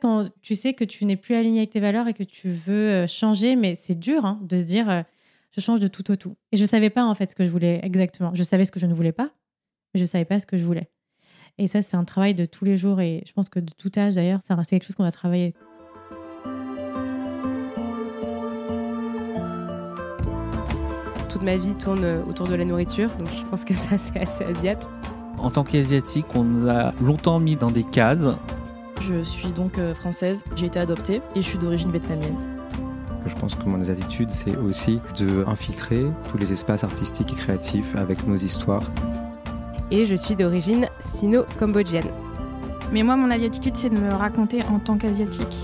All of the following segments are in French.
Quand tu sais que tu n'es plus aligné avec tes valeurs et que tu veux euh, changer, mais c'est dur hein, de se dire euh, je change de tout au tout. Et je ne savais pas en fait ce que je voulais exactement. Je savais ce que je ne voulais pas, mais je ne savais pas ce que je voulais. Et ça, c'est un travail de tous les jours et je pense que de tout âge d'ailleurs, c'est quelque chose qu'on a travaillé. Toute ma vie tourne autour de la nourriture, donc je pense que ça, c'est assez asiate. En tant qu'asiatique, on nous a longtemps mis dans des cases. Je suis donc euh, française, j'ai été adoptée et je suis d'origine vietnamienne. Je pense que mon attitude, c'est aussi de infiltrer tous les espaces artistiques et créatifs avec nos histoires. Et je suis d'origine sino-cambodgienne. Mais moi, mon attitude, c'est de me raconter en tant qu'asiatique.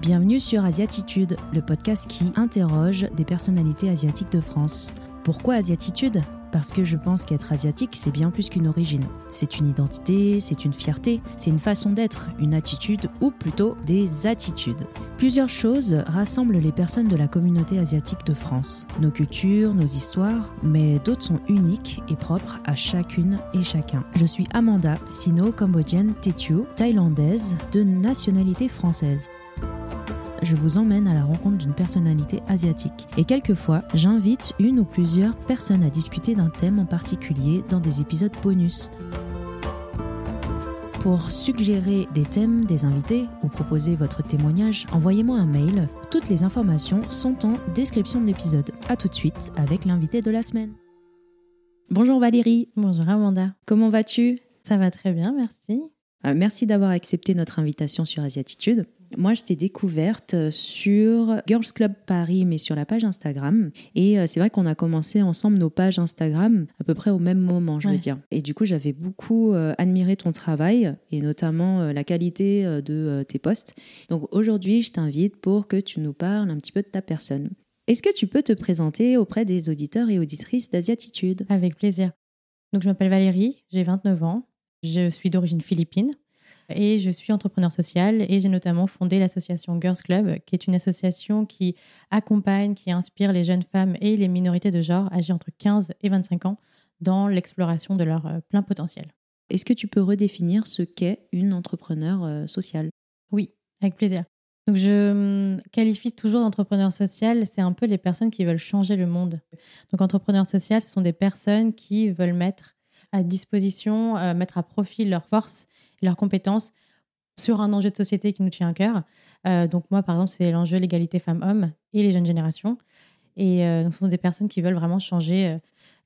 Bienvenue sur Asiatitude, le podcast qui interroge des personnalités asiatiques de France. Pourquoi Asiatitude? Parce que je pense qu'être asiatique, c'est bien plus qu'une origine. C'est une identité, c'est une fierté, c'est une façon d'être, une attitude ou plutôt des attitudes. Plusieurs choses rassemblent les personnes de la communauté asiatique de France. Nos cultures, nos histoires, mais d'autres sont uniques et propres à chacune et chacun. Je suis Amanda, sino-cambodgienne Tétio, thaïlandaise, de nationalité française je vous emmène à la rencontre d'une personnalité asiatique. Et quelquefois, j'invite une ou plusieurs personnes à discuter d'un thème en particulier dans des épisodes bonus. Pour suggérer des thèmes, des invités ou proposer votre témoignage, envoyez-moi un mail. Toutes les informations sont en description de l'épisode. A tout de suite avec l'invité de la semaine. Bonjour Valérie. Bonjour Amanda. Comment vas-tu? Ça va très bien, merci. Euh, merci d'avoir accepté notre invitation sur Asiatitude. Moi, je t'ai découverte euh, sur Girls Club Paris, mais sur la page Instagram. Et euh, c'est vrai qu'on a commencé ensemble nos pages Instagram à peu près au même moment, je veux dire. Et du coup, j'avais beaucoup admiré ton travail et notamment la qualité de tes posts. Donc aujourd'hui, je t'invite pour que tu nous parles un petit peu de ta personne. Est-ce que tu peux te présenter auprès des auditeurs et auditrices d'Asiatitude? Avec plaisir. Donc, je m'appelle Valérie, j'ai 29 ans, je suis d'origine philippine et je suis entrepreneur social et j'ai notamment fondé l'association Girls Club, qui est une association qui accompagne, qui inspire les jeunes femmes et les minorités de genre âgées entre 15 et 25 ans dans l'exploration de leur euh, plein potentiel. Est-ce que tu peux redéfinir ce qu'est une entrepreneur euh, sociale? Oui, avec plaisir. Donc je hum, qualifie toujours d'entrepreneur social, c'est un peu les personnes qui veulent changer le monde. Donc entrepreneur social, ce sont des personnes qui veulent mettre à disposition, euh, mettre à profit leurs forces leurs compétences sur un enjeu de société qui nous tient à cœur. Euh, donc moi, par exemple, c'est l'enjeu l'égalité femmes-hommes et les jeunes générations. Et euh, donc, ce sont des personnes qui veulent vraiment changer,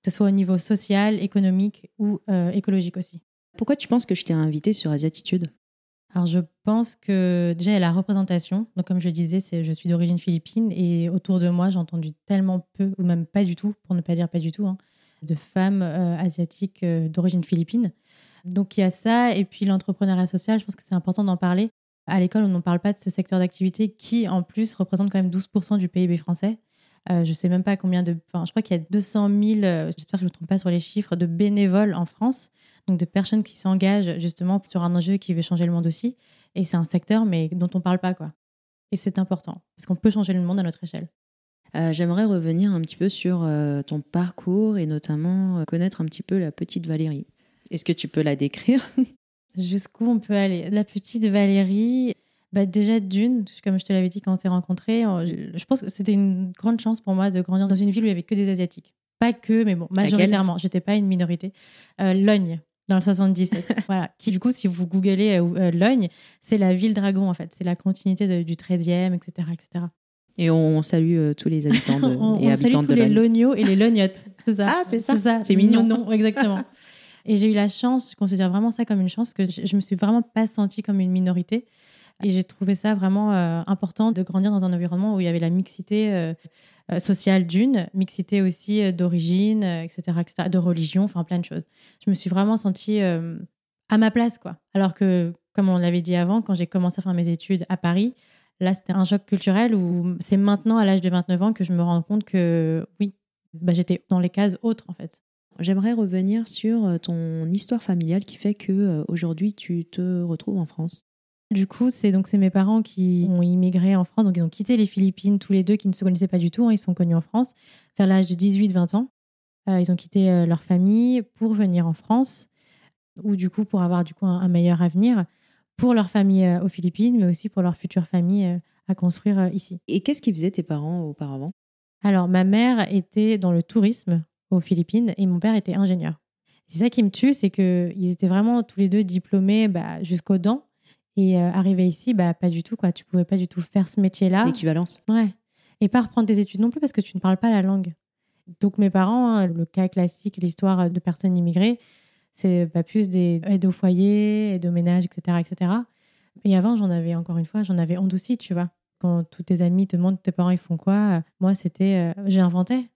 que ce soit au niveau social, économique ou écologique aussi. Pourquoi tu penses que je t'ai invité sur Asiatitude? Alors, je pense que déjà, il y a la représentation. Donc, comme je disais, c'est, je suis d'origine philippine et autour de moi, j'ai entendu tellement peu, ou même pas du tout, pour ne pas dire pas du tout, hein, de femmes euh, asiatiques euh, d'origine philippine. Donc il y a ça, et puis l'entrepreneuriat social, je pense que c'est important d'en parler. À l'école, on n'en parle pas de ce secteur d'activité qui, en plus, représente quand même 12% du PIB français. Euh, je ne sais même pas combien de... Enfin, je crois qu'il y a 200 000, j'espère que je ne me trompe pas sur les chiffres, de bénévoles en France, donc de personnes qui s'engagent justement sur un enjeu qui veut changer le monde aussi. Et c'est un secteur, mais dont on ne parle pas, quoi. Et c'est important, parce qu'on peut changer le monde à notre échelle. Euh, j'aimerais revenir un petit peu sur euh, ton parcours et notamment euh, connaître un petit peu la petite Valérie. Est-ce que tu peux la décrire? Jusqu'où on peut aller? La petite Valérie, bah déjà d'une, comme je te l'avais dit quand on s'est rencontrés, je pense que c'était une grande chance pour moi de grandir dans une ville où il n'y avait que des Asiatiques. Pas que, mais bon, majoritairement. J'étais pas une minorité. Logne, dans le 77. voilà. Qui, du coup, si vous googlez Logne, c'est la ville dragon, en fait. C'est la continuité du 13e, etc., etc. Et on salue euh, tous les habitants de, on, et on salue tous les lognos et les lognottes. C'est ça? Ah, c'est ça. C'est mignon. Non, exactement. Et j'ai eu la chance, je considère vraiment ça comme une chance, parce que je, ne me suis vraiment pas sentie comme une minorité. Et j'ai trouvé ça vraiment euh, important de grandir dans un environnement où il y avait la mixité euh, sociale d'une, mixité aussi d'origine, etc., etc., de religion, enfin plein de choses. Je me suis vraiment sentie à ma place, quoi. Alors que, comme on l'avait dit avant, quand j'ai commencé à faire mes études à Paris, Là, c'était un choc culturel où c'est maintenant, à l'âge de 29 ans, que je me rends compte que oui, bah, j'étais dans les cases autres, en fait. J'aimerais revenir sur euh, ton histoire familiale qui fait que euh, aujourd'hui tu te retrouves en France. Du coup, c'est donc c'est mes parents qui ont immigré en France, donc ils ont quitté les Philippines tous les deux, qui ne se connaissaient pas du tout. Hein. ils sont connus en France vers l'âge de 18-20 ans. Euh, ils ont quitté leur famille pour venir en France. ou du coup pour avoir du coup un, un meilleur avenir pour leur famille euh, aux Philippines, mais aussi pour leur future famille à construire ici. Et qu'est-ce qu'ils faisaient tes parents auparavant? Alors, ma mère était dans le tourisme aux Philippines et mon père était ingénieur. C'est ça qui me tue, c'est qu'ils étaient vraiment tous les deux diplômés bah, jusqu'aux dents. Et euh, arrivé ici, bah, pas du tout. Quoi. Tu pouvais pas du tout faire ce métier-là. L'équivalence Ouais. Et pas reprendre tes études non plus parce que tu ne parles pas la langue. Donc mes parents, hein, le cas classique, l'histoire de personnes immigrées, c'est pas plus des aides au foyer, aides au ménage, etc., etc. Et avant, j'en avais encore une fois, j'en avais honte aussi, tu vois. Quand tous tes amis te demandent tes parents ils font quoi, moi c'était, euh, j'ai inventé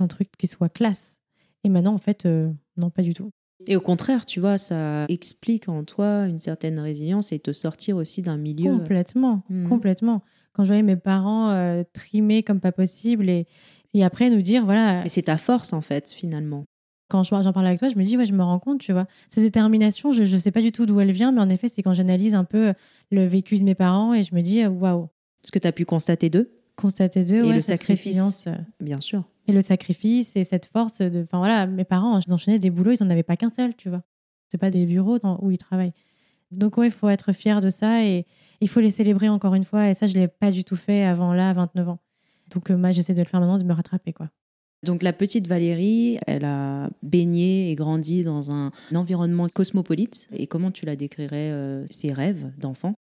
un truc qui soit classe. Et maintenant, en fait, euh, non, pas du tout. Et au contraire, tu vois, ça explique en toi une certaine résilience et te sortir aussi d'un milieu. Complètement, Mhm. complètement. Quand je voyais mes parents euh, trimer comme pas possible et, et après nous dire, voilà, Et c'est ta force en fait, finalement. quand je- j'en parle avec toi, je me dis, ouais, je me rends compte, tu vois. Cette détermination, je ne sais pas du tout d'où elle vient, mais en effet, c'est quand j'analyse un peu le vécu de mes parents et je me dis, euh, waouh, Ce que tu as pu constater d'eux, constater d'eux, Et ouais, le sacrifice. euh, bien sûr. Et le sacrifice et cette force de. Enfin voilà, mes parents, ils enchaînaient des boulots, ils n'en avaient pas qu'un seul, tu vois. C'est pas des bureaux dans- où ils travaillent. Donc, ouais, il faut être fier de ça et il faut les célébrer encore une fois. Et ça, je ne l'ai pas du tout fait avant là, à 29 ans. Donc, euh, moi, j'essaie de le faire maintenant, de me rattraper, quoi. Donc la petite Valérie, elle a baigné et grandi dans un environnement cosmopolite. Et comment tu la décrirais, euh, ses rêves d'enfant?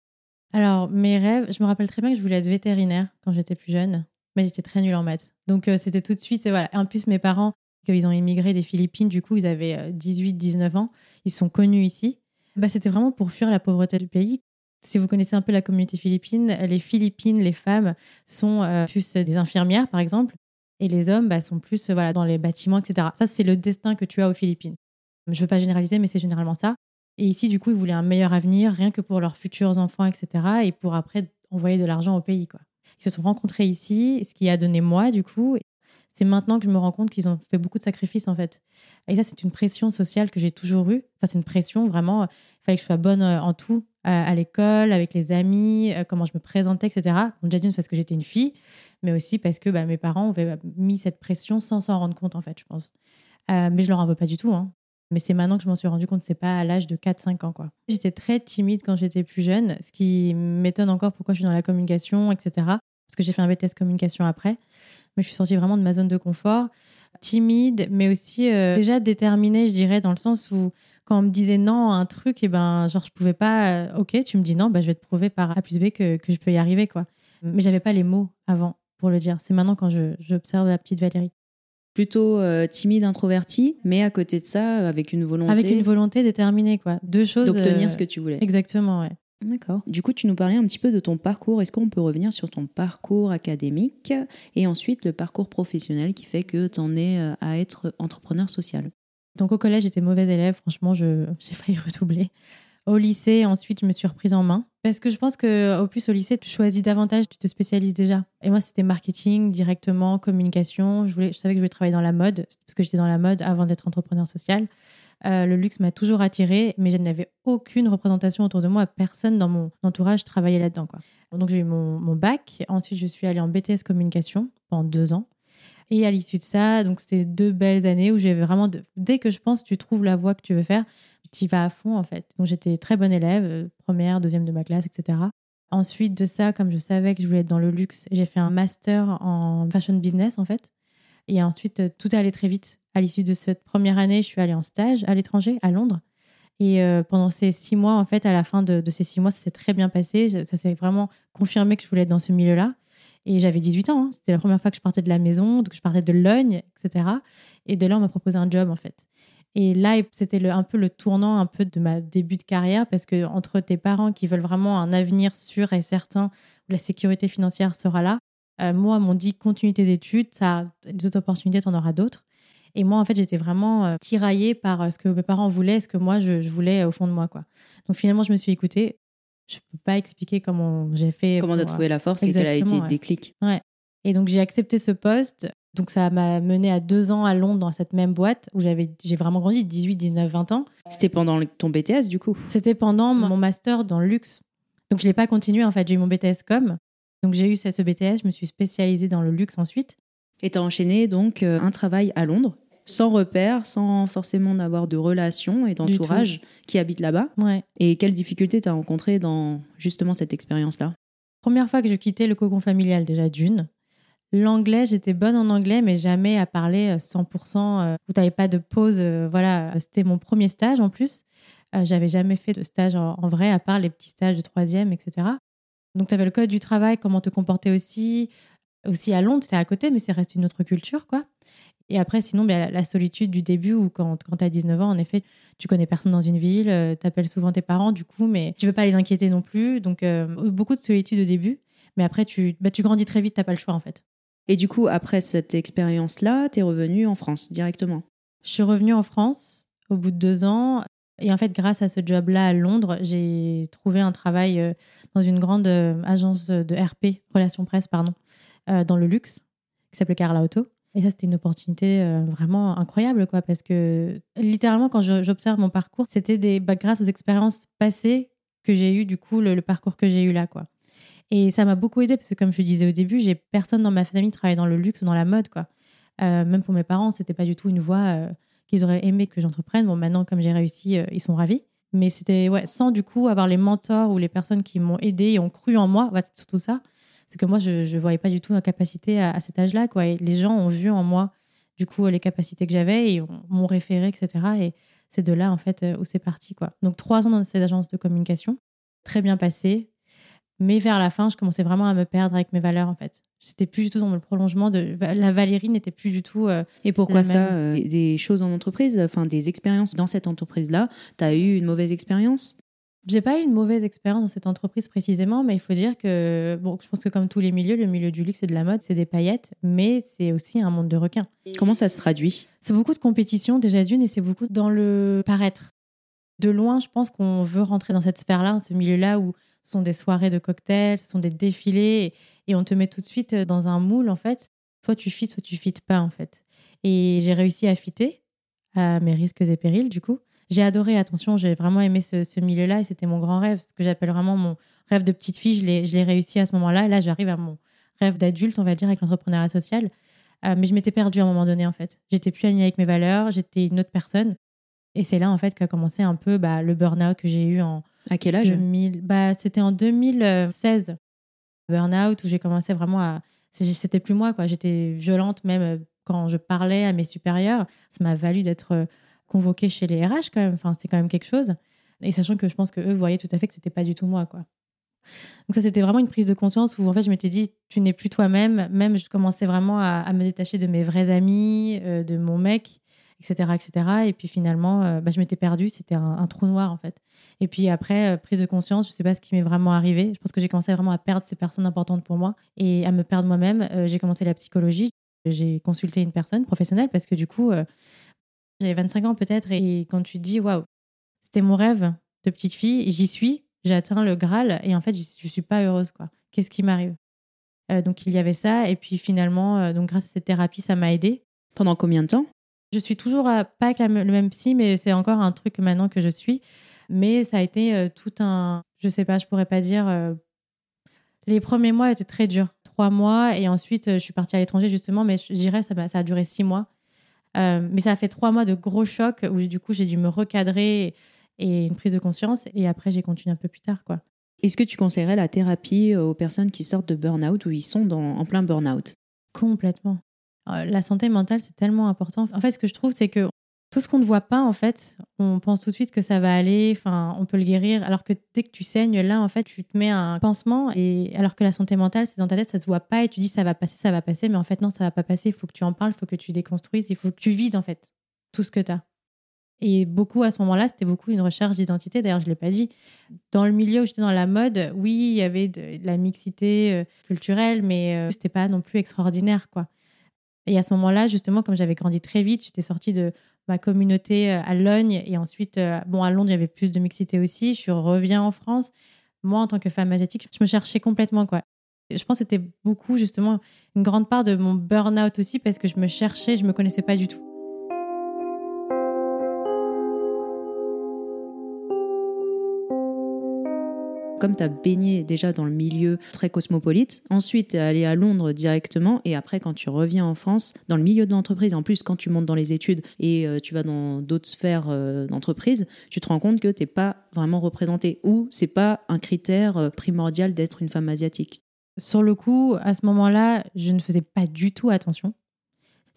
Alors, mes rêves, je me rappelle très bien que je voulais être vétérinaire quand j'étais plus jeune, mais j'étais très nulle en maths. Donc, euh, c'était tout de suite, et voilà. En plus, mes parents, qu'ils ont immigré des Philippines, du coup, ils avaient 18-19 ans, ils sont connus ici. Bah, c'était vraiment pour fuir la pauvreté du pays. Si vous connaissez un peu la communauté philippine, les Philippines, les femmes sont euh, plus des infirmières, par exemple, et les hommes bah, sont plus euh, voilà, dans les bâtiments, etc. Ça, c'est le destin que tu as aux Philippines. Je ne veux pas généraliser, mais c'est généralement ça. Et ici, du coup, ils voulaient un meilleur avenir, rien que pour leurs futurs enfants, etc. Et pour après envoyer de l'argent au pays. Ils se sont rencontrés ici, ce qui a donné moi, du coup. C'est maintenant que je me rends compte qu'ils ont fait beaucoup de sacrifices, en fait. Et ça, c'est une pression sociale que j'ai toujours eue. Enfin, c'est une pression, vraiment. Il fallait que je sois bonne euh, en tout, à, l'école, avec les amis, euh, comment je me présentais, etc. Donc, déjà d'une, parce que j'étais une fille, mais aussi parce que bah, mes parents avaient mis cette pression sans s'en rendre compte, en fait, je pense. Euh, mais je leur en veux pas du tout. Hein. Mais c'est maintenant que je m'en suis rendu compte, c'est pas à l'âge de 4-5 ans. J'étais très timide quand j'étais plus jeune, ce qui m'étonne encore pourquoi je suis dans la communication, etc. Parce que j'ai fait un BTS communication après. Mais je suis sortie vraiment de ma zone de confort. Timide, mais aussi euh, déjà déterminée, je dirais, dans le sens où quand on me disait non à un truc, et ben, genre, je pouvais pas. euh, ok, tu me dis non, bah, je vais te prouver par A plus B que, que je peux y arriver. quoi. Mais j'avais pas les mots avant pour le dire. C'est maintenant quand j'observe la petite Valérie. Plutôt euh, timide, introvertie, mais à côté de ça, euh, avec une volonté Avec une volonté déterminée, quoi. Deux choses. d'obtenir euh, ce que tu voulais. Exactement, ouais. D'accord. Du coup, tu nous parlais un petit peu de ton parcours. Est-ce qu'on peut revenir sur ton parcours académique et ensuite le parcours professionnel qui fait que tu en es euh, à être entrepreneur social? Donc au collège, j'étais mauvaise élève. Franchement, je- j'ai failli redoubler. Au lycée, ensuite, je me suis reprise en main. Parce que je pense que au plus au lycée, tu choisis davantage, tu te spécialises déjà. Et moi, c'était marketing directement, communication. Je, savais que je voulais travailler dans la mode, parce que j'étais dans la mode avant d'être entrepreneur social. Euh, le luxe m'a toujours attirée, mais je n'avais aucune représentation autour de moi. Personne dans mon entourage travaillait là-dedans. quoi. Donc j'ai eu mon, bac. Ensuite, je suis allée en BTS communication pendant deux ans. Et à l'issue de ça, donc c'était deux belles années où j'ai vraiment, dès que je pense, tu trouves la voie que tu veux faire, tu y à fond en fait. Donc j'étais très bonne élève, euh, première, deuxième de ma classe, etc. Ensuite de ça, comme je savais que je voulais être dans le luxe, j'ai fait un master en fashion business en fait. Et ensuite, euh, tout est allé très vite. À l'issue de cette première année, je suis allée en stage à l'étranger, à Londres. Et euh, pendant ces six mois, en fait, à la fin de, ces six mois, ça s'est très bien passé. Ça s'est vraiment confirmé que je voulais être dans ce milieu-là. Et j'avais 18 ans. hein. C'était la première fois que je partais de la maison, donc je partais de Logne, etc. Et de là, on m'a proposé un job, en fait. Et là, c'était un peu le tournant un peu de ma début de carrière, parce que entre tes parents qui veulent vraiment un avenir sûr et certain, où la sécurité financière sera là, euh, moi, m'ont dit continue tes études, ça, des autres opportunités, tu en auras d'autres. Et moi, en fait, j'étais vraiment euh, tiraillée par euh, ce que mes parents voulaient, ce que moi, je, je voulais euh, au fond de moi. Quoi. Donc finalement, je me suis écoutée. Je ne peux pas expliquer comment j'ai fait. Comment tu as trouvé la force et quel a été le ouais. déclic Et donc, j'ai accepté ce poste. Donc, ça m'a mené à deux ans à Londres dans cette même boîte où j'avais, j'ai vraiment grandi, 18, 19, 20 ans. C'était pendant ton BTS du coup C'était pendant mon master dans le luxe. Donc, je ne l'ai pas continué, en fait. J'ai eu mon BTS com. Donc, j'ai eu ce BTS. Je me suis spécialisée dans le luxe ensuite. Et tu as enchaîné donc euh, un travail à Londres sans repère, sans forcément d'avoir de relations et d'entourage qui habitent là-bas. Ouais. Et quelles difficultés tu as rencontrées dans justement cette expérience-là? Première fois que je quittais le cocon familial, déjà d'une. L'anglais, j'étais bonne en anglais, mais jamais à parler 100%. euh, Où tu n'avais pas de pause. euh, Voilà, c'était mon premier stage en plus. Euh, J'avais jamais fait de stage en, vrai, à part les petits stages de troisième, etc. Donc, tu avais le code du travail, comment te comporter aussi. Aussi à Londres, c'est à côté, mais c'est reste une autre culture, quoi. Et après, sinon, ben, la, la solitude du début, où quand, tu as 19 ans, en effet, tu connais personne dans une ville, tu appelles souvent tes parents, du coup, mais tu veux pas les inquiéter non plus. Donc, euh, beaucoup de solitude au début. Mais après, tu, bah, tu grandis très vite, t'as pas le choix, en fait. Et du coup, après cette expérience-là, tu es revenu en France directement. Je suis revenue en France au bout de deux ans. Et en fait, grâce à ce job-là à Londres, j'ai trouvé un travail euh, dans une grande euh, agence de RP, relations presse, pardon, euh, dans le luxe, qui s'appelait Carla Auto. Et ça, c'était une opportunité vraiment incroyable, quoi, parce que littéralement, quand j'observe mon parcours, c'était des, bah, grâce aux expériences passées que j'ai eues, du coup, le, le parcours que j'ai eu là, quoi. Et ça m'a beaucoup aidé, parce que comme je disais au début, j'ai personne dans ma famille travaille dans le luxe ou dans la mode, quoi. Euh, même pour mes parents, c'était pas du tout une voie euh, qu'ils auraient aimé que j'entreprenne. Bon, maintenant, comme j'ai réussi, euh, ils sont ravis. Mais c'était, ouais, sans du coup avoir les mentors ou les personnes qui m'ont aidé et ont cru en moi, ouais, c'est surtout ça. C'est que moi, je ne voyais pas du tout ma capacité à, à cet âge-là, quoi. Et les gens ont vu en moi, du coup, les capacités que j'avais et on- m'ont référé, etc. Et c'est de là, en fait, où c'est parti, quoi. Donc, trois ans dans cette agence de communication, très bien passé. Mais vers la fin, je commençais vraiment à me perdre avec mes valeurs, en fait. J'étais plus du tout dans le prolongement de. La Valérie n'était plus du tout. euh, Et pourquoi ça euh, Des choses en entreprise, enfin des expériences dans cette entreprise-là, tu as eu une mauvaise expérience? J'ai pas eu une mauvaise expérience dans cette entreprise précisément, mais il faut dire que, bon, je pense que comme tous les milieux, le milieu du luxe et de la mode, c'est des paillettes, mais c'est aussi un monde de requins. Comment ça se traduit? C'est beaucoup de compétition déjà d'une et c'est beaucoup dans le paraître. De loin, je pense qu'on veut rentrer dans cette sphère-là, dans ce milieu-là où ce sont des soirées de cocktails, ce sont des défilés et, on te met tout de suite dans un moule en fait. Soit tu fites, soit tu fites pas en fait. Et j'ai réussi à fitter à mes risques et périls du coup. J'ai adoré, attention, j'ai vraiment aimé ce, milieu-là et c'était mon grand rêve, ce que j'appelle vraiment mon rêve de petite fille. Je l'ai je l'ai réussi à ce moment-là. Et là, j'arrive à mon rêve d'adulte, on va dire, avec l'entrepreneuriat social. Euh, mais je m'étais perdue à un moment donné, en fait. J'étais plus alignée avec mes valeurs, j'étais une autre personne. Et c'est là, en fait, qu'a commencé un peu bah, le burn-out que j'ai eu en À quel âge? 2000. Bah, c'était en 2016, burn-out, où j'ai commencé vraiment à. C'était plus moi, quoi. J'étais violente, même euh, quand je parlais à mes supérieurs. Ça m'a valu d'être euh, convoquée chez les RH, quand même. Enfin, c'est quand même quelque chose. Et sachant que je pense que eux voyaient tout à fait que c'était pas du tout moi, quoi. Donc ça, c'était vraiment une prise de conscience où en fait, je m'étais dit, tu n'es plus toi-même. Même, je commençais vraiment à, à me détacher de mes vrais amis, euh, de mon mec, etc.. Et puis finalement, euh, bah, je m'étais perdue. C'était un, trou noir en fait. Et puis après, euh, prise de conscience, je sais pas ce qui m'est vraiment arrivé. Je pense que j'ai commencé vraiment à perdre ces personnes importantes pour moi et à me perdre moi-même. Euh, j'ai commencé la psychologie. J'ai consulté une personne professionnelle parce que du coup, j'avais 25 ans peut-être. Et quand tu te dis, waouh, c'était mon rêve de petite fille, j'y suis, j'ai atteint le Graal et en fait, je je suis pas heureuse. quoi. Qu'est-ce qui m'arrive? Donc il y avait ça. Et puis finalement, donc grâce à cette thérapie, ça m'a aidée. Pendant combien de temps? Je suis toujours à- pas avec la le même psy, mais c'est encore un truc maintenant que je suis. Mais ça a été euh, tout un. Je sais pas, je pourrais pas dire. euh, Les premiers mois étaient très durs. Trois mois. Et ensuite, euh, je suis partie à l'étranger justement, mais je dirais ça, a duré six mois. Euh, mais ça a fait trois mois de gros chocs où du coup, j'ai dû me recadrer et une prise de conscience. Et après, j'ai continué un peu plus tard, quoi. Est-ce que tu conseillerais la thérapie aux personnes qui sortent de burn-out ou ils sont dans, en plein burn-out? Complètement. Euh, La santé mentale, c'est tellement important. En fait, ce que je trouve, c'est que tout ce qu'on ne voit pas, en fait, on pense tout de suite que ça va aller, enfin, on peut le guérir, alors que dès que tu saignes, là, en fait, tu te mets un pansement, et alors que la santé mentale, c'est dans ta tête, ça se voit pas, et tu dis ça va passer, ça va passer, mais en fait, non, ça va pas passer, il faut que tu en parles, il faut que tu déconstruises, il faut que tu vides, en fait, tout ce que tu as. Et beaucoup, à ce moment-là, c'était beaucoup une recherche d'identité, d'ailleurs, je ne l'ai pas dit. Dans le milieu où j'étais dans la mode, oui, il y avait de, la mixité euh, culturelle, mais euh, c'était pas non plus extraordinaire, quoi. Et à ce moment-là, justement, comme j'avais grandi très vite, j'étais sortie de ma communauté euh, à Logne et ensuite, euh, bon, à Londres, il y avait plus de mixité aussi. Je reviens en France. Moi, en tant que femme asiatique, je me cherchais complètement, quoi. Je pense que c'était beaucoup, justement, une grande part de mon burn-out aussi parce que je me cherchais, je me connaissais pas du tout. Comme tu as baigné déjà dans le milieu très cosmopolite, ensuite tu allé à Londres directement et après quand tu reviens en France, dans le milieu de l'entreprise, en plus quand tu montes dans les études et euh, tu vas dans d'autres sphères euh, d'entreprise, tu te rends compte que tu n'es pas vraiment représenté ou c'est pas un critère euh, primordial d'être une femme asiatique. Sur le coup, à ce moment-là, je ne faisais pas du tout attention.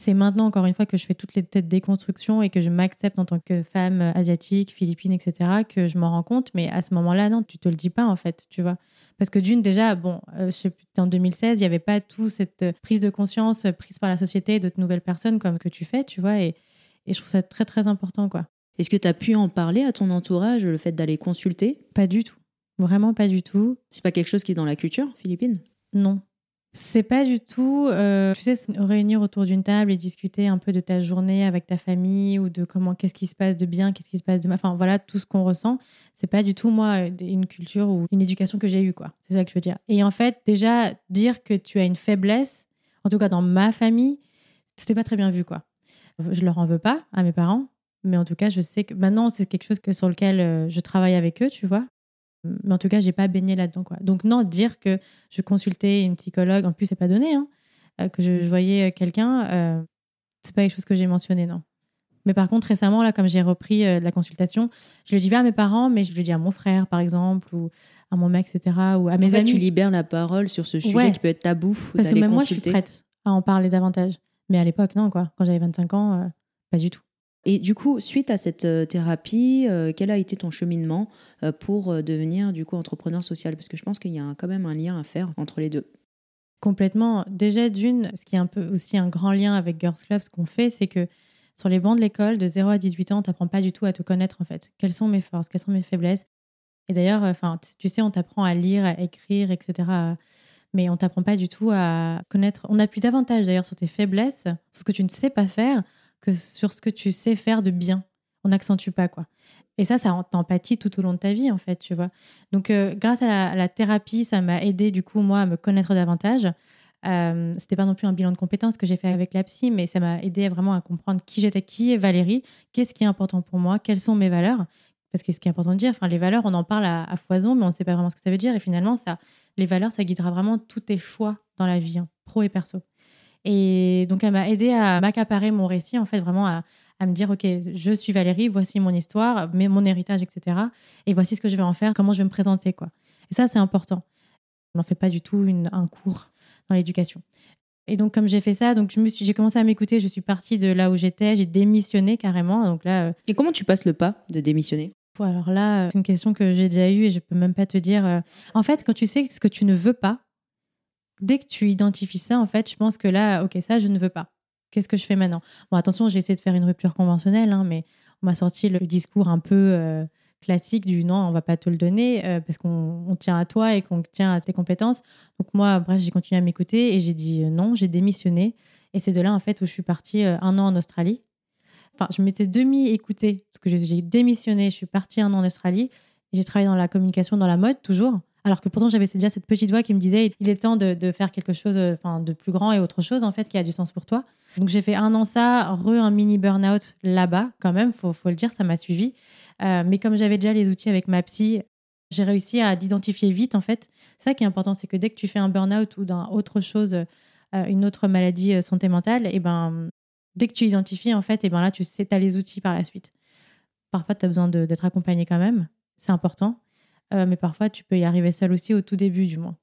C'est maintenant, encore une fois, que je fais toutes les têtes déconstructions et que je m'accepte en tant que femme asiatique, philippine, etc., que je m'en rends compte. Mais à ce moment-là, non, tu te le dis pas, en fait, tu vois. Parce que d'une, déjà, bon, euh, je sais plus, en 2016, il n'y avait pas tout cette prise de conscience prise par la société de nouvelles personnes comme que tu fais, tu vois. Et, et je trouve ça très, très important, quoi. Est-ce que tu as pu en parler à ton entourage, le fait d'aller consulter? Pas du tout. Vraiment pas du tout. C'est pas quelque chose qui est dans la culture philippine? Non. C'est pas du tout, euh, tu sais, se réunir autour d'une table et discuter un peu de ta journée avec ta famille ou de comment, qu'est-ce qui se passe de bien, qu'est-ce qui se passe de mal. Enfin, voilà, tout ce qu'on ressent. C'est pas du tout, moi, une culture ou une éducation que j'ai eue, quoi. C'est ça que je veux dire. Et en fait, déjà, dire que tu as une faiblesse, en tout cas dans ma famille, c'était pas très bien vu, quoi. Je leur en veux pas à mes parents, mais en tout cas, je sais que maintenant, c'est quelque chose que, sur lequel euh, je travaille avec eux, tu vois. Mais en tout cas, j'ai pas baigné là-dedans. Quoi. Donc, non, dire que je consultais une psychologue, en plus, c'est pas donné, hein, euh, que je, voyais euh, quelqu'un, euh, c'est pas quelque chose que j'ai mentionné, non. Mais par contre, récemment, là, comme j'ai repris la consultation, je le dis pas à mes parents, mais je le dis à mon frère, par exemple, ou à mon mec, etc., ou à mes en fait, amis. tu libères la parole sur ce sujet qui peut être tabou. Parce que même moi, je suis prête à en parler davantage. Mais à l'époque, non, quoi. Quand j'avais 25 ans, pas du tout. Et du coup, suite à cette euh, thérapie, euh, quel a été ton cheminement euh, pour devenir du coup entrepreneur social? Parce que je pense qu'il y a quand même un lien à faire entre les deux. Complètement. Déjà d'une, ce qui est un peu aussi un grand lien avec Girls Club, ce qu'on fait, c'est que sur les bancs de l'école, de 0 à 18 ans, on t'apprend pas du tout à te connaître en fait. Quelles sont mes forces, quelles sont mes faiblesses? Et d'ailleurs, tu sais, on t'apprend à lire, à écrire, etc. Mais on t'apprend pas du tout à connaître. On appuie davantage d'ailleurs sur tes faiblesses, sur ce que tu ne sais pas faire, que sur ce que tu sais faire de bien. On n'accentue pas, quoi. Et ça, ça t'empathie tout au long de ta vie, en fait, tu vois. Donc, euh, grâce à la, thérapie, ça m'a aidé, du coup, moi, à me connaître davantage. Euh, c'était pas non plus un bilan de compétences que j'ai fait avec la psy, mais ça m'a aidé vraiment à comprendre qui j'étais, qui est Valérie, qu'est-ce qui est important pour moi, quelles sont mes valeurs. Parce que ce qui est important de dire, enfin, les valeurs, on en parle à, foison, mais on ne sait pas vraiment ce que ça veut dire. Et finalement, ça, les valeurs, ça guidera vraiment tous tes choix dans la vie, hein, pro et perso. Et donc, elle m'a aidé à m'accaparer mon récit, en fait, vraiment à, me dire, OK, je suis Valérie, voici mon histoire, mais mon héritage, etc. Et voici ce que je vais en faire, comment je vais me présenter. quoi. Et ça, c'est important. On n'en fait pas du tout un cours dans l'éducation. Et donc, comme j'ai fait ça, donc je me suis, j'ai commencé à m'écouter. Je suis partie de là où j'étais. J'ai démissionné carrément. Donc là. Euh, et comment tu passes le pas de démissionner? Alors là, c'est une question que j'ai déjà eue et je peux même pas te dire. Euh, en fait, quand tu sais ce que tu ne veux pas, dès que tu identifies ça, en fait, je pense que là, ok, ça, je ne veux pas. Qu'est-ce que je fais maintenant? Bon, attention, j'ai essayé de faire une rupture conventionnelle, hein, mais on m'a sorti le discours un peu euh, classique du non, on va pas te le donner euh, parce qu'on tient à toi et qu'on tient à tes compétences. Donc moi, bref, j'ai continué à m'écouter et j'ai dit euh, non, j'ai démissionné. Et c'est de là, en fait, où je suis partie un an en Australie. Enfin, je m'étais demi-écoutée parce que j'ai démissionné, je suis partie un an en Australie j'ai travaillé dans la communication, dans la mode toujours. Alors que pourtant, j'avais déjà cette petite voix qui me disait il est temps de, faire quelque chose euh, enfin, de plus grand et autre chose, en fait, qui a du sens pour toi. Donc, j'ai fait un an ça, re un mini burn-out là-bas, quand même, faut, faut le dire, ça m'a suivi. Euh, mais comme j'avais déjà les outils avec ma psy, j'ai réussi à l'identifier vite, en fait. Ça qui est important, c'est que dès que tu fais un burn-out ou dans autre chose, euh, une autre maladie santé mentale, et eh ben, dès que tu identifies, en fait, et eh ben là, tu sais, as les outils par la suite. Parfois, tu as besoin d'être accompagné quand même, c'est important. Euh, mais parfois, tu peux y arriver seul aussi au tout début, du moins.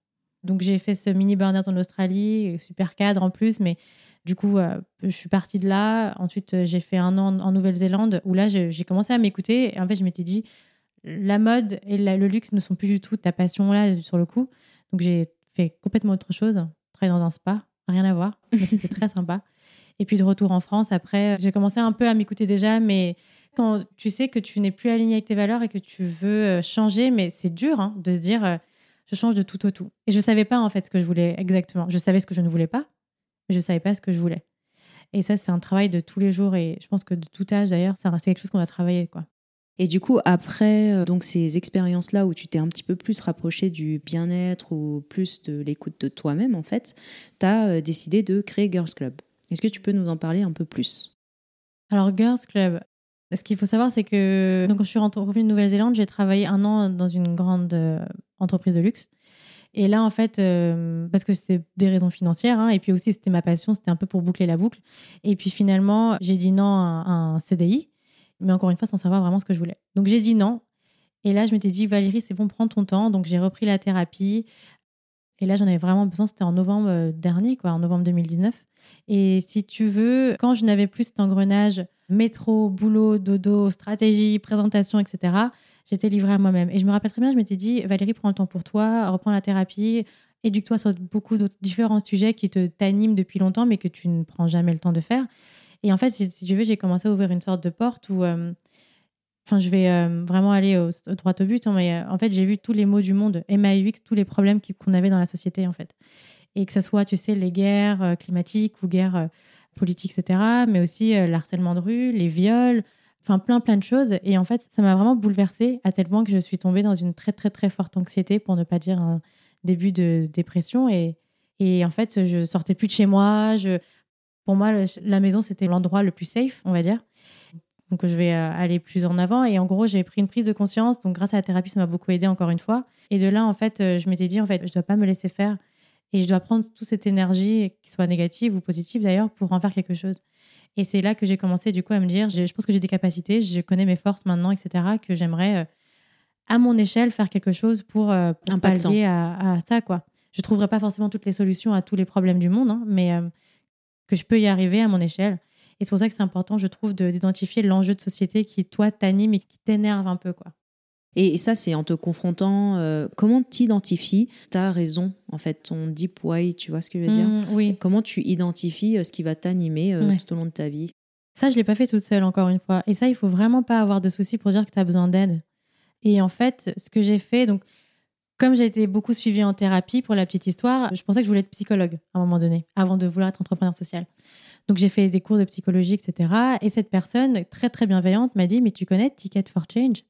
Donc, j'ai fait ce mini burn-out en Australie, super cadre en plus, mais du coup, euh, je suis partie de là. Ensuite, euh, j'ai fait un an en Nouvelle-Zélande où là, j'ai commencé à m'écouter. Et en fait, je m'étais dit, la mode et le luxe ne sont plus du tout ta passion là, sur le coup. Donc, j'ai fait complètement autre chose. Travailler dans un spa, rien à voir. Mais c'était très sympa. Et puis, de retour en France, après, j'ai commencé un peu à m'écouter déjà, mais quand tu sais que tu n'es plus aligné avec tes valeurs et que tu veux euh, changer, mais c'est dur hein, de se dire euh, je change de tout au tout. Et je ne savais pas en fait ce que je voulais exactement. Je savais ce que je ne voulais pas, mais je ne savais pas ce que je voulais. Et ça, c'est un travail de tous les jours et je pense que de tout âge d'ailleurs, c'est quelque chose qu'on a travaillé. Quoi. Et du coup, après euh, donc ces expériences-là où tu t'es un petit peu plus rapproché du bien-être ou plus de l'écoute de toi-même, en fait, tu as décidé de créer Girls Club. Est-ce que tu peux nous en parler un peu plus? Alors, Girls Club, ce qu'il faut savoir, c'est que donc, quand je suis revenue de Nouvelle-Zélande, j'ai travaillé un an dans une grande euh, entreprise de luxe. Et là, en fait, euh, parce que c'était des raisons financières, hein, et puis aussi c'était ma passion, c'était un peu pour boucler la boucle. Et puis finalement, j'ai dit non à un CDI, mais encore une fois, sans savoir vraiment ce que je voulais. Donc j'ai dit non. Et là, je m'étais dit, Valérie, c'est bon, prends ton temps. Donc j'ai repris la thérapie. Et là, j'en avais vraiment besoin. C'était en novembre euh, dernier, en novembre 2019. Et si tu veux, quand je n'avais plus cet engrenage métro, boulot, dodo, stratégie, présentation, etc., j'étais livrée à moi-même. Et je me rappelle très bien, je m'étais dit, Valérie, prends le temps pour toi, reprends la thérapie, éduque-toi sur beaucoup d'autres différents sujets qui te t'animent depuis longtemps, mais que tu ne prends jamais le temps de faire. Et en fait, si, tu veux, j'ai commencé à ouvrir une sorte de porte où, euh, enfin, je vais euh, vraiment aller au, droit au but, hein, mais euh, en fait, j'ai vu tous les maux du monde, MAUX, tous les problèmes qu'on avait dans la société, en fait. Et que ce soit, tu sais, les guerres climatiques ou guerres politiques, etc., mais aussi l'harcèlement de rue, les viols, enfin plein plein de choses. Et en fait, ça m'a vraiment bouleversée à tel point que je suis tombée dans une très très très forte anxiété, pour ne pas dire un début de dépression. Et, et en fait, je sortais plus de chez moi. Je, pour moi, la maison c'était l'endroit le plus safe, on va dire. Donc je vais euh, aller plus en avant. Et en gros, j'ai pris une prise de conscience. Donc grâce à la thérapie, ça m'a beaucoup aidé encore une fois. Et de là, en fait, euh, je m'étais dit, en fait, je dois pas me laisser faire. Et je dois prendre toute cette énergie, qui soit négative ou positive d'ailleurs, pour en faire quelque chose. Et c'est là que j'ai commencé du coup à me dire, je, pense que j'ai des capacités, je connais mes forces maintenant, etc., que j'aimerais, euh, à mon échelle, faire quelque chose pour, pour pallier à, ça. quoi. Je ne trouverai pas forcément toutes les solutions à tous les problèmes du monde, hein, mais que je peux y arriver à mon échelle. Et c'est pour ça que c'est important, je trouve, d'identifier l'enjeu de société qui, toi, t'anime et qui t'énerve un peu. quoi. Et ça, c'est en te confrontant. Euh, comment t'identifies? Ta raison, en fait, ton deep why, tu vois ce que je veux dire? Mmh, Oui. Comment tu identifies euh, ce qui va t'animer euh, tout au long de ta vie? Ça, je ne l'ai pas fait toute seule, encore une fois. Et ça, il faut vraiment pas avoir de soucis pour dire que tu as besoin d'aide. Et en fait, ce que j'ai fait, donc, comme j'ai été beaucoup suivie en thérapie pour la petite histoire, je pensais que je voulais être psychologue à un moment donné, avant de vouloir être entrepreneur social. Donc j'ai fait des cours de psychologie, etc. Et cette personne, très très bienveillante, m'a dit, mais tu connais Ticket for Change,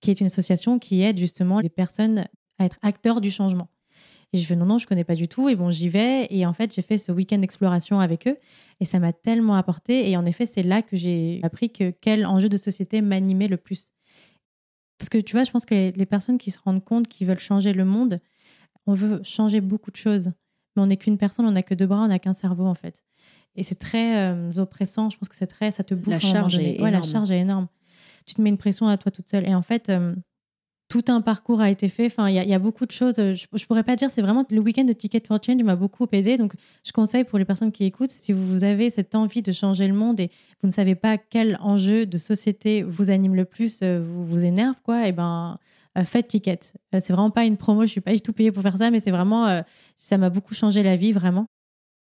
qui est une association qui aide justement les personnes à être acteurs du changement. Et je fais non, non, je connais pas du tout. Et bon, j'y vais. Et en fait, j'ai fait ce week-end d'exploration avec eux. Et ça m'a tellement apporté. Et en effet, c'est là que j'ai appris que quel enjeu de société m'animait le plus. Parce que tu vois, je pense que les, personnes qui se rendent compte qu'ils veulent changer le monde, on veut changer beaucoup de choses. Mais on n'est qu'une personne, on n'a que deux bras, on n'a qu'un cerveau en fait. Et c'est très euh, oppressant. Je pense que c'est très, ça te bouffe. La charge est énorme. la charge est énorme. Tu te mets une pression à toi toute seule. Et en fait, euh, tout un parcours a été fait. Enfin, il y, a beaucoup de choses. Je, ne pourrais pas dire. C'est vraiment le week-end de Ticket for Change m'a beaucoup aidé. Donc, je conseille pour les personnes qui écoutent, si vous avez cette envie de changer le monde et vous ne savez pas quel enjeu de société vous anime le plus, euh, vous vous énerve, quoi, et eh ben euh, faites Ticket. Euh, c'est vraiment pas une promo. Je suis pas du tout payée pour faire ça, mais c'est vraiment ça m'a beaucoup changé la vie, vraiment.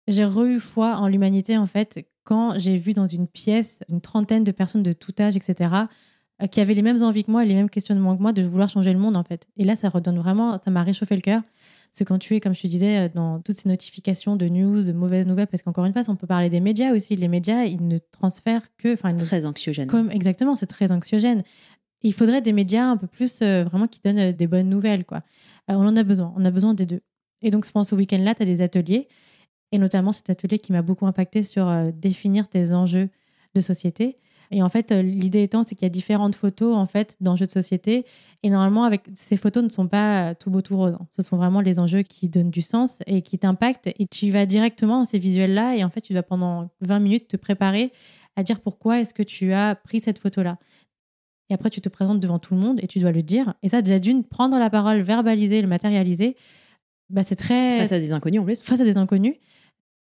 J'ai re foi en l'humanité en fait quand j'ai vu dans une pièce une trentaine de personnes de tout âge, etc euh, qui avaient les mêmes envies que moi, les mêmes questionnements que moi de vouloir changer le monde en fait. Et là, ça redonne vraiment, ça m'a réchauffé le cœur. Parce que quand tu es, comme je te disais, euh, dans toutes ces notifications de news, de mauvaises nouvelles, parce qu'encore une fois, on peut parler des médias aussi. Les médias, ils ne transfèrent que. C'est très anxiogène. Comme, exactement, c'est très anxiogène. Il faudrait des médias un peu plus euh, vraiment qui donnent des bonnes nouvelles. Quoi. on en a besoin, on a besoin des deux. Et donc, je pense au week-end-là, tu as des ateliers, et notamment cet atelier qui m'a beaucoup impacté sur définir tes enjeux de société. Et en fait, euh, l'idée étant, c'est qu'il y a différentes photos en fait d'enjeux de société. Et normalement, avec ces photos ne sont pas euh, tout beau tout rose. Hein. Ce sont vraiment les enjeux qui donnent du sens et qui t'impactent. Et tu vas directement dans ces visuels-là. Et en fait, tu dois pendant 20 minutes te préparer à dire pourquoi est-ce que tu as pris cette photo-là. Et après, tu te présentes devant tout le monde et tu dois le dire. Et ça, déjà d'une, prendre la parole, verbaliser, le matérialiser, bah, c'est très. Face à des inconnus en plus. Face à des inconnus.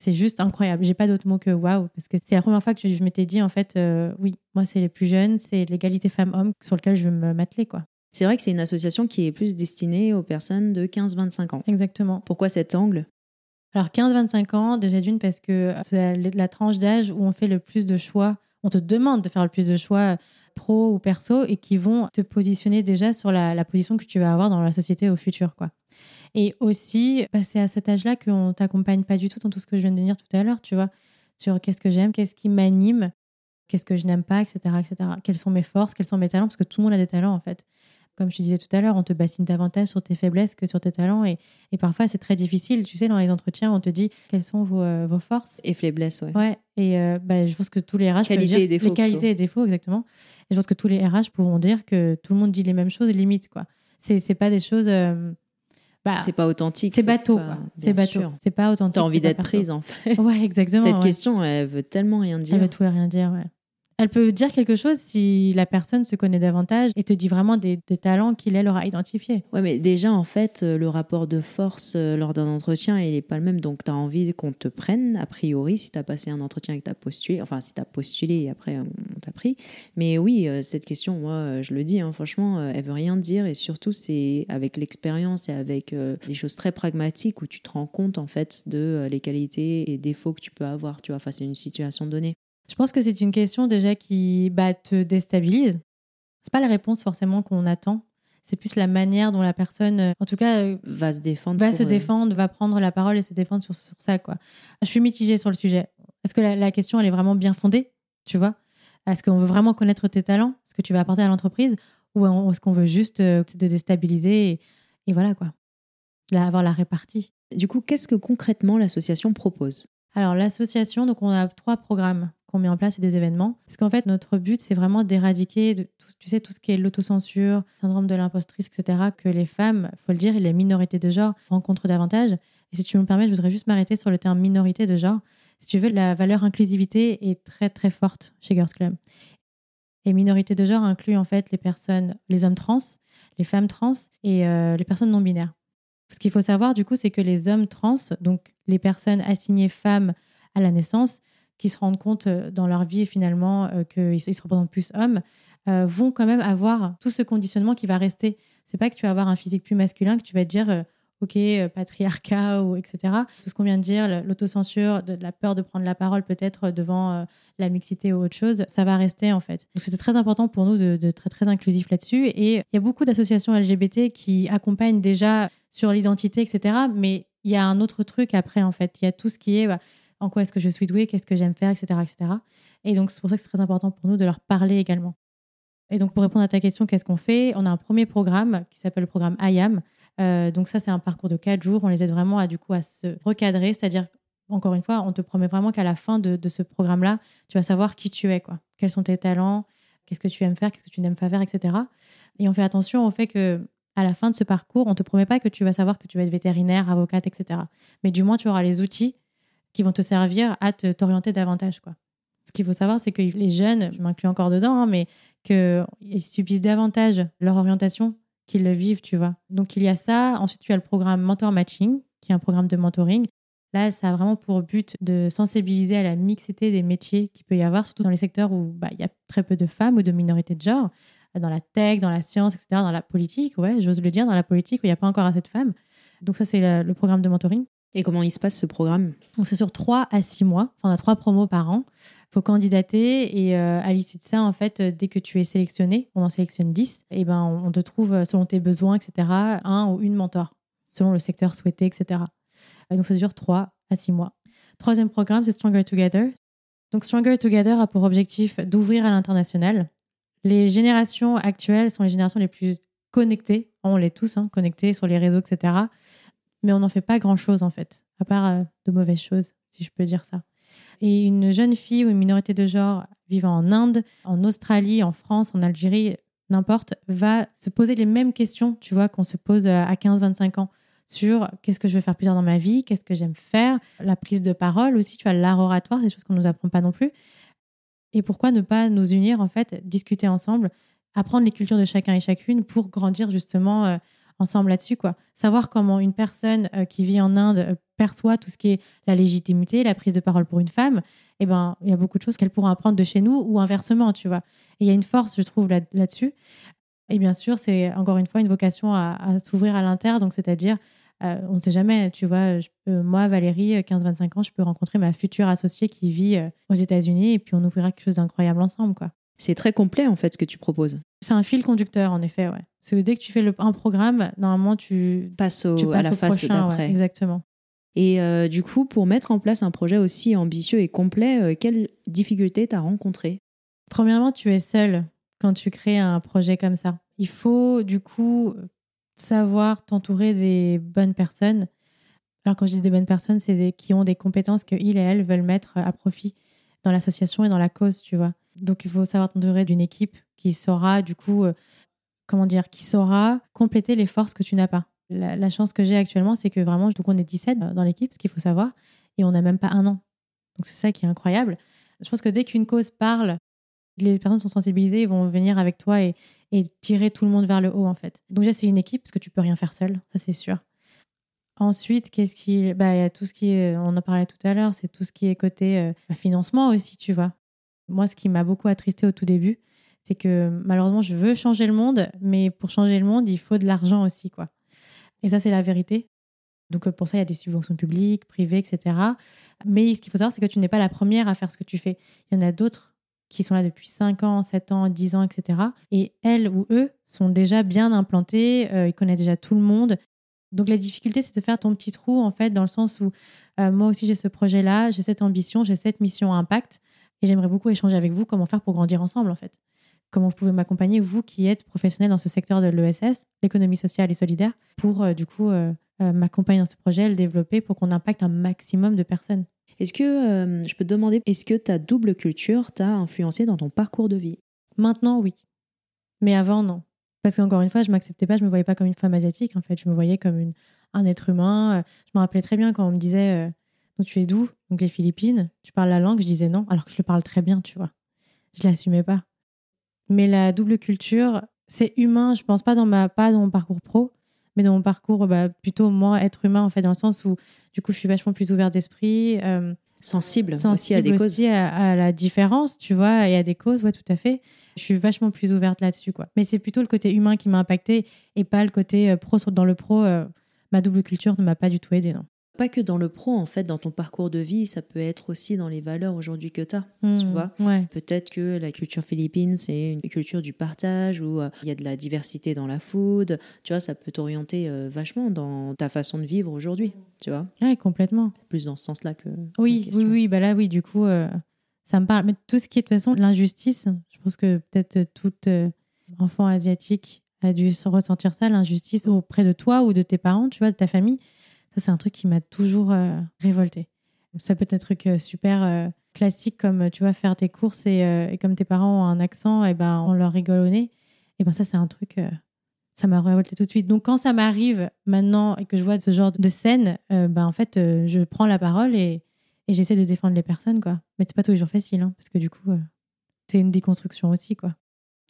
C'est juste incroyable. J'ai pas d'autre mot que waouh, parce que c'est la première fois que je, m'étais dit, en fait, euh, oui, moi, c'est les plus jeunes, c'est l'égalité femmes-hommes sur lequel je veux me m'atteler, quoi. C'est vrai que c'est une association qui est plus destinée aux personnes de 15-25 ans. Exactement. Pourquoi cet angle? Alors, 15-25 ans, déjà d'une, parce que c'est la, tranche d'âge où on fait le plus de choix. On te demande de faire le plus de choix pro ou perso et qui vont te positionner déjà sur la, la position que tu vas avoir dans la société au futur, quoi. Et aussi, bah, c'est à cet âge-là qu'on t'accompagne pas du tout dans tout ce que je viens de dire tout à l'heure, tu vois, sur qu'est-ce que j'aime, qu'est-ce qui m'anime, qu'est-ce que je n'aime pas, etc., etc. Quelles sont mes forces, quels sont mes talents, parce que tout le monde a des talents en fait. Comme je te disais tout à l'heure, on te bassine davantage sur tes faiblesses que sur tes talents. Et, et parfois, c'est très difficile. Tu sais, dans les entretiens, on te dit quelles sont vos, euh, vos forces? Et faiblesses, ouais. Ouais. Et euh, bah, je pense que tous les RH. Qualités et défauts. Les qualités et défauts, exactement. Et je pense que tous les RH pourront dire que tout le monde dit les mêmes choses, limite, quoi c'est pas des choses. euh, bah, C'est pas authentique. c'est bateau, C'est bateau. C'est pas authentique. T'as envie d'être prise, en fait. Ouais, exactement. Cette ouais. question, elle veut tellement rien dire. Elle veut tout et rien dire, ouais. Elle peut dire quelque chose si la personne se connaît davantage et te dit vraiment des, talents qu'il, elle, aura identifiés. Ouais, mais déjà, en fait, euh, le rapport de force euh, lors d'un entretien, il n'est pas le même. Donc, tu as envie qu'on te prenne, a priori, si tu as passé un entretien et que tu as postulé. Enfin, si tu as postulé et après, on t'a pris. Mais oui, euh, cette question, moi, je le dis, hein, franchement, elle veut rien dire. Et surtout, c'est avec l'expérience et avec des choses très pragmatiques où tu te rends compte, en fait, de les qualités et défauts que tu peux avoir, tu vois, face à une situation donnée. Je pense que c'est une question déjà qui bah, te déstabilise. C'est pas la réponse forcément qu'on attend. C'est plus la manière dont la personne, euh, en tout cas, euh, Va se défendre. va se euh, défendre, va prendre la parole et se défendre sur, sur ça. Quoi. Je suis mitigée sur le sujet. Est-ce que la, la question, elle est vraiment bien fondée Tu vois? Est-ce qu'on veut vraiment connaître tes talents Ce que tu vas apporter à l'entreprise Ou est-ce qu'on veut juste te déstabiliser et, et voilà quoi Là, avoir la répartie. Du coup, qu'est-ce que concrètement l'association propose? Alors, l'association, donc on a trois programmes qu'on met en place et des événements. Parce qu'en fait, notre but, c'est vraiment d'éradiquer, tout, tu sais, tout ce qui est l'autocensure, syndrome de l'impostrice, etc., que les femmes, faut le dire, et les minorités de genre rencontrent davantage. Et si tu me permets, je voudrais juste m'arrêter sur le terme minorité de genre. Si tu veux, la valeur inclusivité est très, très forte chez Girls Club. Et minorité de genre inclut en fait les personnes, les hommes trans, les femmes trans et euh, les personnes non binaires. Ce qu'il faut savoir, du coup, c'est que les hommes trans, donc les personnes assignées femmes à la naissance, qui se rendent compte euh, dans leur vie finalement euh, qu'ils se représentent plus hommes, euh, vont quand même avoir tout ce conditionnement qui va rester. C'est pas que tu vas avoir un physique plus masculin, que tu vas te dire, ok, patriarcat, ou etc. Tout ce qu'on vient de dire, l'autocensure, la peur de prendre la parole peut-être devant la mixité ou autre chose, ça va rester en fait. Donc c'était très important pour nous de, de très très inclusif là-dessus. Et il y a beaucoup d'associations LGBT qui accompagnent déjà sur l'identité, etc. Mais il y a un autre truc après en fait. Il y a tout ce qui est bah, en quoi est-ce que je suis douée, qu'est-ce que j'aime faire, etc., etc. Et donc c'est pour ça que c'est très important pour nous de leur parler également. Et donc pour répondre à ta question, qu'est-ce qu'on fait? On a un premier programme qui s'appelle le programme IAM. Euh, donc ça c'est un parcours de quatre jours. On les aide vraiment à du coup à se recadrer, c'est-à-dire encore une fois, on te promet vraiment qu'à la fin de, ce programme-là, tu vas savoir qui tu es, quoi. Quels sont tes talents, qu'est-ce que tu aimes faire, qu'est-ce que tu n'aimes pas faire, etc. Et on fait attention au fait que à la fin de ce parcours, on te promet pas que tu vas savoir que tu vas être vétérinaire, avocate, etc. Mais du moins, tu auras les outils qui vont te servir à te- t'orienter davantage, quoi. Ce qu'il faut savoir, c'est que les jeunes, je m'inclus encore dedans, hein, mais qu'ils subissent davantage leur orientation qu'ils le vivent, tu vois. Donc il y a ça. Ensuite, tu as le programme Mentor Matching, qui est un programme de mentoring. Là, ça a vraiment pour but de sensibiliser à la mixité des métiers qu'il peut y avoir, surtout dans les secteurs où bah, il y a très peu de femmes ou de minorités de genre, dans la tech, dans la science, etc., dans la politique, ouais, j'ose le dire, dans la politique où il n'y a pas encore assez de femmes. Donc ça, c'est le programme de mentoring. Et comment il se passe ce programme? Donc c'est sur 3 à 6 mois. Enfin, on a trois promos par an. Il faut candidater et euh, à l'issue de ça, en fait, euh, dès que tu es sélectionné, on en sélectionne 10, et ben, on te trouve, euh, selon tes besoins, etc., un ou une mentor, selon le secteur souhaité, etc. Et donc ça dure 3 à 6 mois. Troisième programme, c'est Stronger Together. Donc Stronger Together a pour objectif d'ouvrir à l'international. Les générations actuelles sont les générations les plus connectées. On l'est tous, hein, connectés sur les réseaux, etc. Mais on n'en fait pas grand-chose, en fait, à part euh, de mauvaises choses, si je peux dire ça. Et une jeune fille ou une minorité de genre vivant en Inde, en Australie, en France, en Algérie, n'importe, va se poser les mêmes questions, tu vois, qu'on se pose euh, à 15-25 ans sur qu'est-ce que je veux faire plus tard dans ma vie, qu'est-ce que j'aime faire, la prise de parole aussi, tu vois, l'art oratoire, des choses qu'on ne nous apprend pas non plus. Et pourquoi ne pas nous unir, en fait, discuter ensemble, apprendre les cultures de chacun et chacune pour grandir justement euh, ensemble là-dessus, quoi. Savoir comment une personne euh, qui vit en Inde euh, perçoit tout ce qui est la légitimité, la prise de parole pour une femme, eh ben, il y a beaucoup de choses qu'elle pourra apprendre de chez nous ou inversement, tu vois. Et il y a une force, je trouve, là- là-dessus. et bien sûr, c'est encore une fois une vocation à, à s'ouvrir à l'inter, donc c'est-à-dire, euh, on ne sait jamais, tu vois, je moi, Valérie, 15-25 ans, je peux rencontrer ma future associée qui vit euh, aux États-Unis et puis on ouvrira quelque chose d'incroyable ensemble, quoi. C'est très complet en fait ce que tu proposes. C'est un fil conducteur, en effet, ouais. Parce que dès que tu fais le- un programme, normalement, tu, Passe au, tu à passes la au phase prochain, ouais, d'après. exactement. Et euh, du coup, pour mettre en place un projet aussi ambitieux et complet, euh, quelles difficultés t'as rencontrées? Premièrement, tu es seul quand tu crées un projet comme ça. Il faut du coup savoir t'entourer des bonnes personnes. Alors quand je dis des bonnes personnes, c'est des qui ont des compétences que ils et elles veulent mettre à profit dans l'association et dans la cause, tu vois. Donc il faut savoir t'entourer d'une équipe qui saura du coup euh, comment dire, qui saura compléter les forces que tu n'as pas. La, chance que j'ai actuellement, c'est que vraiment, donc on est 17 dans l'équipe, ce qu'il faut savoir, et on n'a même pas un an. Donc c'est ça qui est incroyable. Je pense que dès qu'une cause parle, les personnes sont sensibilisées, ils vont venir avec toi et, tirer tout le monde vers le haut en fait. Donc déjà c'est une équipe parce que tu peux rien faire seul, ça c'est sûr. Ensuite, qu'est-ce qui, bah y a tout ce qui est, on en parlait tout à l'heure, c'est tout ce qui est côté euh, financement aussi, tu vois. Moi, ce qui m'a beaucoup attristé au tout début, c'est que malheureusement, je veux changer le monde, mais pour changer le monde, il faut de l'argent aussi, quoi. Et ça, c'est la vérité. Donc pour ça, il y a des subventions publiques, privées, etc. Mais ce qu'il faut savoir, c'est que tu n'es pas la première à faire ce que tu fais. Il y en a d'autres qui sont là depuis 5 ans, 7 ans, 10 ans, etc. Et elles ou eux sont déjà bien implantés, euh, ils connaissent déjà tout le monde. Donc la difficulté, c'est de faire ton petit trou, en fait, dans le sens où euh, moi aussi j'ai ce projet-là, j'ai cette ambition, j'ai cette mission à impact, et j'aimerais beaucoup échanger avec vous comment faire pour grandir ensemble, en fait. Comment vous pouvez m'accompagner, vous qui êtes professionnel dans ce secteur de l'ESS, l'économie sociale et solidaire, pour euh, du coup m'accompagner dans ce projet, le développer pour qu'on impacte un maximum de personnes? Est-ce que, euh, je peux te demander, est-ce que ta double culture t'a influencé dans ton parcours de vie? Maintenant, oui. Mais avant, non. Parce qu'encore une fois, je m'acceptais pas, je me voyais pas comme une femme asiatique, en fait. Je me voyais comme une, un être humain. Euh, je me rappelais très bien quand on me disait, euh, donc tu es d'où? Donc les Philippines, tu parles la langue, je disais non, alors que je le parle très bien, tu vois. Je l'assumais pas. Mais la double culture, c'est humain, je pense pas dans, ma, pas dans mon parcours pro, mais dans mon parcours, bah, plutôt moi, être humain, en fait, dans le sens où, du coup, je suis vachement plus ouverte d'esprit. Euh, sensible, sensible, aussi à des causes. aussi à, à, la différence, tu vois, et à des causes, ouais, tout à fait. Je suis vachement plus ouverte là-dessus, quoi. Mais c'est plutôt le côté humain qui m'a impacté et pas le côté euh, pro. Dans le pro, euh, ma double culture ne m'a pas du tout aidé, non. Pas que dans le pro, en fait, dans ton parcours de vie, ça peut être aussi dans les valeurs aujourd'hui que tu as, Mmh, tu vois. ouais. Peut-être que la culture philippine, c'est une culture du partage où euh, il y a de la diversité dans la food. Tu vois, ça peut t'orienter euh, vachement dans ta façon de vivre aujourd'hui, tu vois. Ouais, complètement. Plus dans ce sens-là que. Oui, oui, oui. Bah là, oui, du coup, euh, ça me parle. Mais tout ce qui est de toute façon l'injustice, je pense que peut-être tout euh, enfant asiatique a dû se ressentir ça, l'injustice auprès de toi ou de tes parents, tu vois, de ta famille. Ça, c'est un truc qui m'a toujours euh, révolté. Ça peut être un truc super euh, classique comme, tu vois, faire tes courses et, euh, comme tes parents ont un accent, et ben, on leur rigole au nez. Et ben ça, c'est un truc... euh, ça m'a révolté tout de suite. Donc, quand ça m'arrive maintenant et que je vois ce genre de scène, ben, en fait, je prends la parole et, j'essaie de défendre les personnes, quoi. Mais c'est pas tous les jours facile, hein, parce que du coup, c'est une déconstruction aussi, quoi.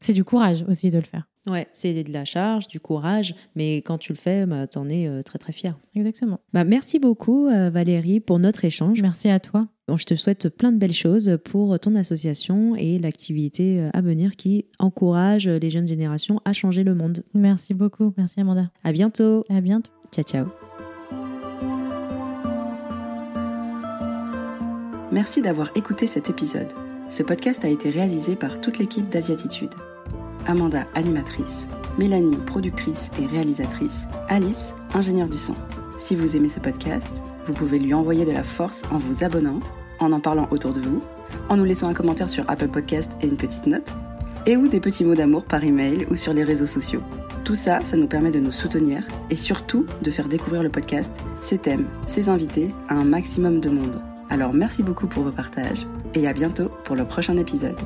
C'est du courage aussi de le faire. Ouais, c'est de la charge, du courage, mais quand tu le fais, bah, t'en es euh, très très fier. Exactement. Bah, merci beaucoup euh, Valérie pour notre échange. Merci à toi. Bon, je te souhaite plein de belles choses pour ton association et l'activité euh, à venir qui encourage les jeunes générations à changer le monde. Merci beaucoup. Merci Amanda. À bientôt. À bientôt. Ciao ciao. Merci d'avoir écouté cet épisode. Ce podcast a été réalisé par toute l'équipe d'Asiatitude. Amanda, animatrice, Mélanie, productrice et réalisatrice, Alice, ingénieure du son. Si vous aimez ce podcast, vous pouvez lui envoyer de la force en vous abonnant, en en parlant autour de vous, en nous laissant un commentaire sur Apple Podcast et une petite note, et ou des petits mots d'amour par email ou sur les réseaux sociaux. Tout ça, ça nous permet de nous soutenir et surtout de faire découvrir le podcast, ses thèmes, ses invités à un maximum de monde. Alors merci beaucoup pour vos partages et à bientôt pour le prochain épisode.